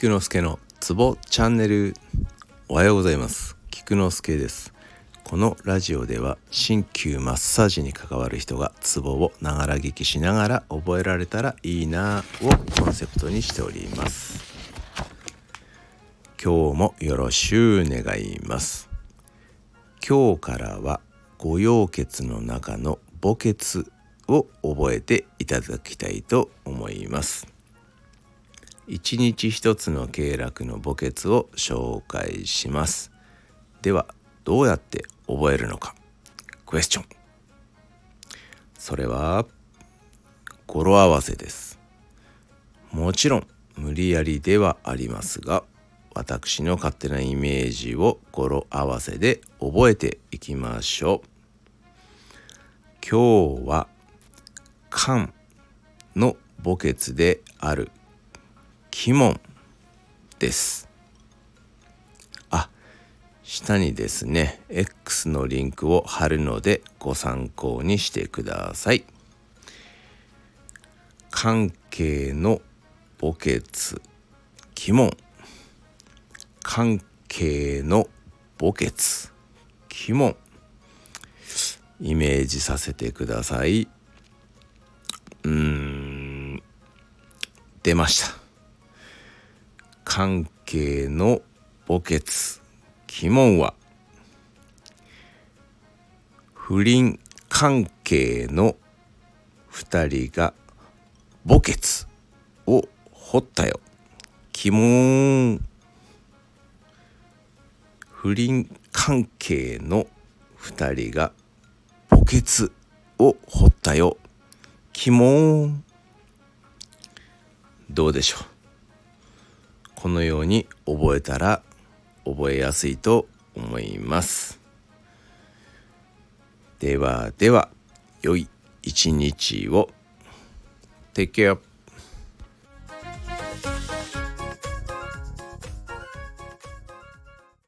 菊之助のツボチャンネル。おはようございます。菊之助です。このラジオでは鍼灸マッサージに関わる人がツボをながら聞きしながら覚えられたらいいなをコンセプトにしております。今日もよろしゅう願います。今日からは五葉血の中の母血を覚えていただきたいと思います。一日一つの経絡の墓穴を紹介します。ではどうやって覚えるのか。クエスチョン。それは語呂合わせです。もちろん無理やりではありますが私の勝手なイメージを語呂合わせで覚えていきましょう。今日は肝の墓穴である鬼門です。あ下にですね X のリンクを貼るのでご参考にしてください。関係の墓穴。鬼門。関係の墓穴。鬼門。イメージさせてください。うーん。出ました。関係の墓穴鬼門は不倫関係の2人が墓穴を掘ったよ。鬼門不倫関係の2人が墓穴を掘ったよ。鬼門どうでしょう？このように覚えたら覚えやすいと思います。ではでは良い一日を。Take care.